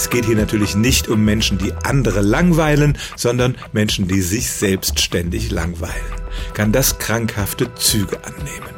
Es geht hier natürlich nicht um Menschen, die andere langweilen, sondern Menschen, die sich selbst ständig langweilen. Kann das krankhafte Züge annehmen.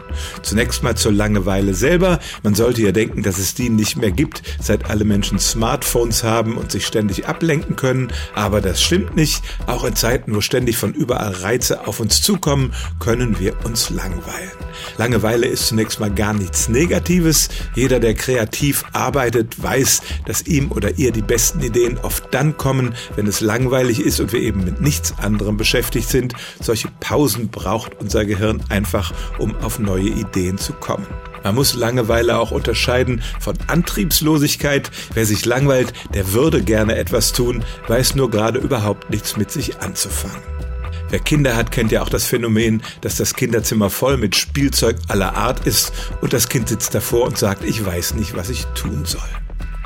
Zunächst mal zur Langeweile selber. Man sollte ja denken, dass es die nicht mehr gibt, seit alle Menschen Smartphones haben und sich ständig ablenken können. Aber das stimmt nicht. Auch in Zeiten, wo ständig von überall Reize auf uns zukommen, können wir uns langweilen. Langeweile ist zunächst mal gar nichts Negatives. Jeder, der kreativ arbeitet, weiß, dass ihm oder ihr die besten Ideen oft dann kommen, wenn es langweilig ist und wir eben mit nichts anderem beschäftigt sind. Solche Pausen braucht unser Gehirn einfach, um auf neue Ideen zu kommen. Man muss Langeweile auch unterscheiden von Antriebslosigkeit. Wer sich langweilt, der würde gerne etwas tun, weiß nur gerade überhaupt nichts mit sich anzufangen. Wer Kinder hat, kennt ja auch das Phänomen, dass das Kinderzimmer voll mit Spielzeug aller Art ist und das Kind sitzt davor und sagt, ich weiß nicht, was ich tun soll.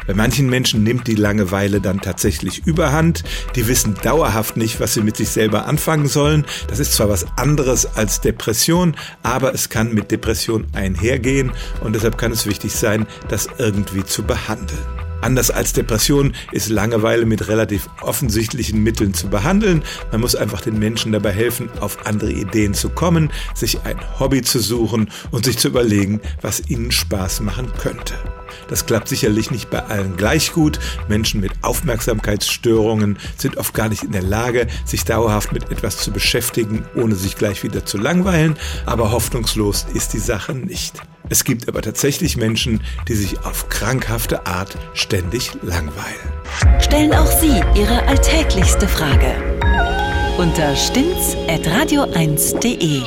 Bei manchen Menschen nimmt die Langeweile dann tatsächlich überhand. Die wissen dauerhaft nicht, was sie mit sich selber anfangen sollen. Das ist zwar was anderes als Depression, aber es kann mit Depression einhergehen und deshalb kann es wichtig sein, das irgendwie zu behandeln. Anders als Depression ist Langeweile mit relativ offensichtlichen Mitteln zu behandeln. Man muss einfach den Menschen dabei helfen, auf andere Ideen zu kommen, sich ein Hobby zu suchen und sich zu überlegen, was ihnen Spaß machen könnte. Das klappt sicherlich nicht bei allen gleich gut. Menschen mit Aufmerksamkeitsstörungen sind oft gar nicht in der Lage, sich dauerhaft mit etwas zu beschäftigen, ohne sich gleich wieder zu langweilen. Aber hoffnungslos ist die Sache nicht. Es gibt aber tatsächlich Menschen, die sich auf krankhafte Art ständig langweilen. Stellen auch Sie Ihre alltäglichste Frage unter stimmtz.radio1.de.